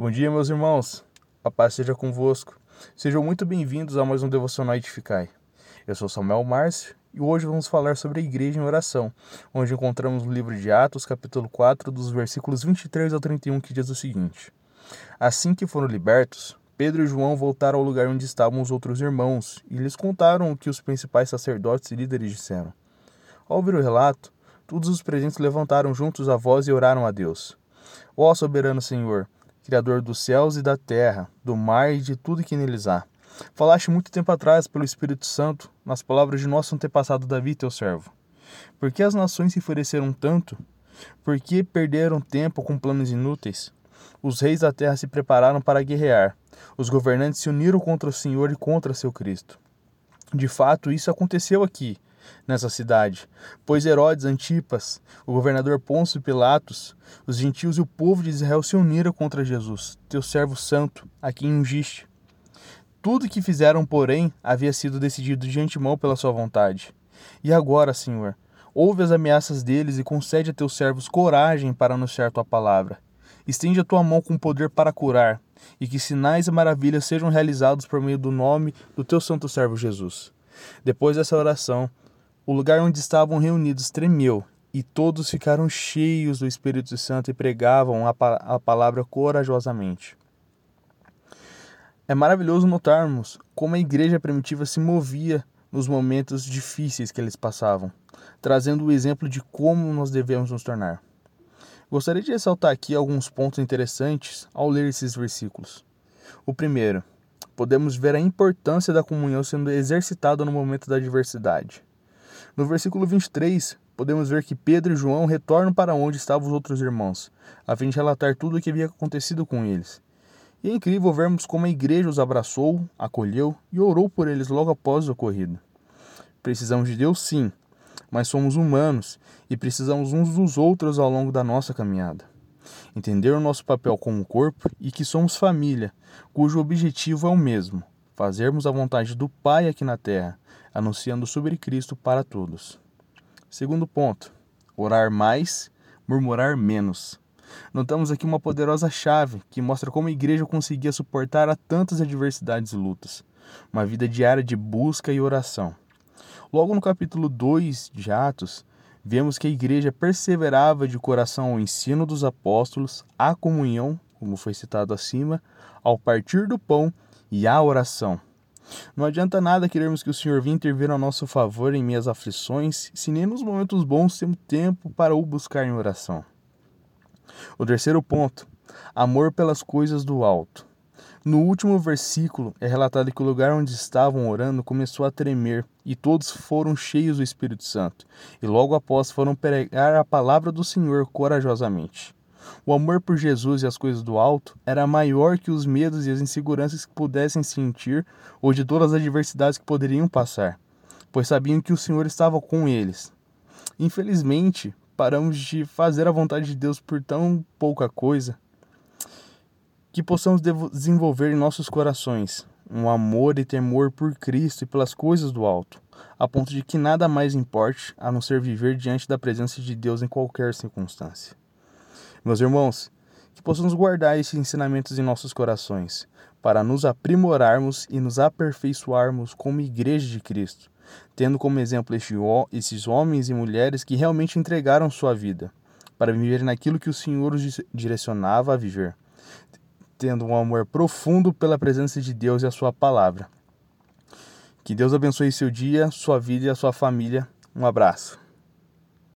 Bom dia, meus irmãos. A paz seja convosco. Sejam muito bem-vindos a mais um Devocional Edificai. Eu sou Samuel Márcio e hoje vamos falar sobre a igreja em oração, onde encontramos no livro de Atos, capítulo 4, dos versículos 23 ao 31, que diz o seguinte: Assim que foram libertos, Pedro e João voltaram ao lugar onde estavam os outros irmãos e lhes contaram o que os principais sacerdotes e líderes disseram. Ao ouvir o relato, todos os presentes levantaram juntos a voz e oraram a Deus. Ó soberano Senhor, Criador dos céus e da terra, do mar e de tudo que neles há. Falaste muito tempo atrás, pelo Espírito Santo, nas palavras de nosso antepassado Davi, teu servo. Por que as nações se enfureceram tanto? Por que perderam tempo com planos inúteis? Os reis da terra se prepararam para guerrear. Os governantes se uniram contra o Senhor e contra seu Cristo. De fato, isso aconteceu aqui, nessa cidade, pois Herodes Antipas, o governador Pôncio Pilatos, os gentios e o povo de Israel se uniram contra Jesus, teu servo santo, a quem ungiste. Tudo que fizeram, porém, havia sido decidido de antemão pela sua vontade. E agora, Senhor, ouve as ameaças deles e concede a teus servos coragem para anunciar tua palavra. Estende a tua mão com poder para curar, e que sinais e maravilhas sejam realizados por meio do nome do teu santo servo Jesus. Depois dessa oração, o lugar onde estavam reunidos tremeu, e todos ficaram cheios do Espírito Santo e pregavam a, pa a palavra corajosamente. É maravilhoso notarmos como a igreja primitiva se movia nos momentos difíceis que eles passavam, trazendo o exemplo de como nós devemos nos tornar. Gostaria de ressaltar aqui alguns pontos interessantes ao ler esses versículos. O primeiro, podemos ver a importância da comunhão sendo exercitada no momento da adversidade. No versículo 23, podemos ver que Pedro e João retornam para onde estavam os outros irmãos, a fim de relatar tudo o que havia acontecido com eles. E é incrível vermos como a igreja os abraçou, acolheu e orou por eles logo após o ocorrido. Precisamos de Deus, sim, mas somos humanos e precisamos uns dos outros ao longo da nossa caminhada. Entender o nosso papel como corpo e que somos família, cujo objetivo é o mesmo: fazermos a vontade do Pai aqui na terra, anunciando sobre Cristo para todos. Segundo ponto: orar mais, murmurar menos. Notamos aqui uma poderosa chave que mostra como a igreja conseguia suportar a tantas adversidades e lutas. Uma vida diária de busca e oração. Logo no capítulo 2 de Atos, vemos que a igreja perseverava de coração ao ensino dos apóstolos, à comunhão, como foi citado acima, ao partir do pão e à oração. Não adianta nada querermos que o Senhor venha intervir a nosso favor em minhas aflições, se nem nos momentos bons temos tempo para o buscar em oração. O terceiro ponto, amor pelas coisas do alto. No último versículo é relatado que o lugar onde estavam orando começou a tremer e todos foram cheios do Espírito Santo, e logo após foram pregar a palavra do Senhor corajosamente. O amor por Jesus e as coisas do alto era maior que os medos e as inseguranças que pudessem sentir ou de todas as adversidades que poderiam passar, pois sabiam que o Senhor estava com eles. Infelizmente, paramos de fazer a vontade de Deus por tão pouca coisa que possamos desenvolver em nossos corações um amor e temor por Cristo e pelas coisas do alto, a ponto de que nada mais importe a não ser viver diante da presença de Deus em qualquer circunstância. Meus irmãos, que possamos guardar esses ensinamentos em nossos corações, para nos aprimorarmos e nos aperfeiçoarmos como Igreja de Cristo, tendo como exemplo esses homens e mulheres que realmente entregaram sua vida para viver naquilo que o Senhor os direcionava a viver, tendo um amor profundo pela presença de Deus e a sua palavra. Que Deus abençoe seu dia, sua vida e a sua família. Um abraço.